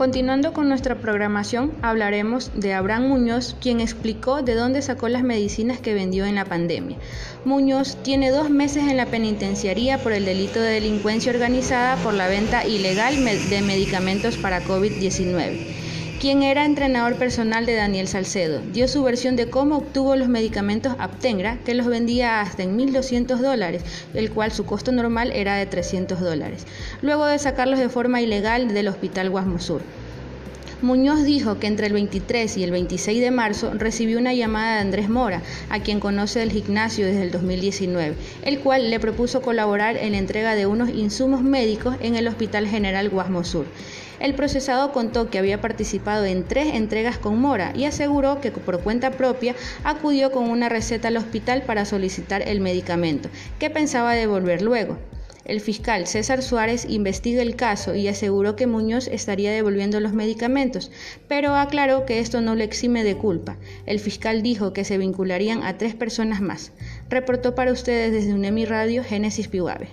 Continuando con nuestra programación, hablaremos de Abraham Muñoz, quien explicó de dónde sacó las medicinas que vendió en la pandemia. Muñoz tiene dos meses en la penitenciaría por el delito de delincuencia organizada por la venta ilegal de medicamentos para COVID-19 quien era entrenador personal de Daniel Salcedo. Dio su versión de cómo obtuvo los medicamentos Aptengra, que los vendía hasta en 1.200 dólares, el cual su costo normal era de 300 dólares, luego de sacarlos de forma ilegal del Hospital Guasmosur. Muñoz dijo que entre el 23 y el 26 de marzo recibió una llamada de Andrés Mora, a quien conoce del gimnasio desde el 2019, el cual le propuso colaborar en la entrega de unos insumos médicos en el Hospital General Guasmosur. El procesado contó que había participado en tres entregas con Mora y aseguró que por cuenta propia acudió con una receta al hospital para solicitar el medicamento, que pensaba devolver luego. El fiscal César Suárez investiga el caso y aseguró que Muñoz estaría devolviendo los medicamentos, pero aclaró que esto no le exime de culpa. El fiscal dijo que se vincularían a tres personas más. Reportó para ustedes desde UNEMI Radio Génesis Piuave.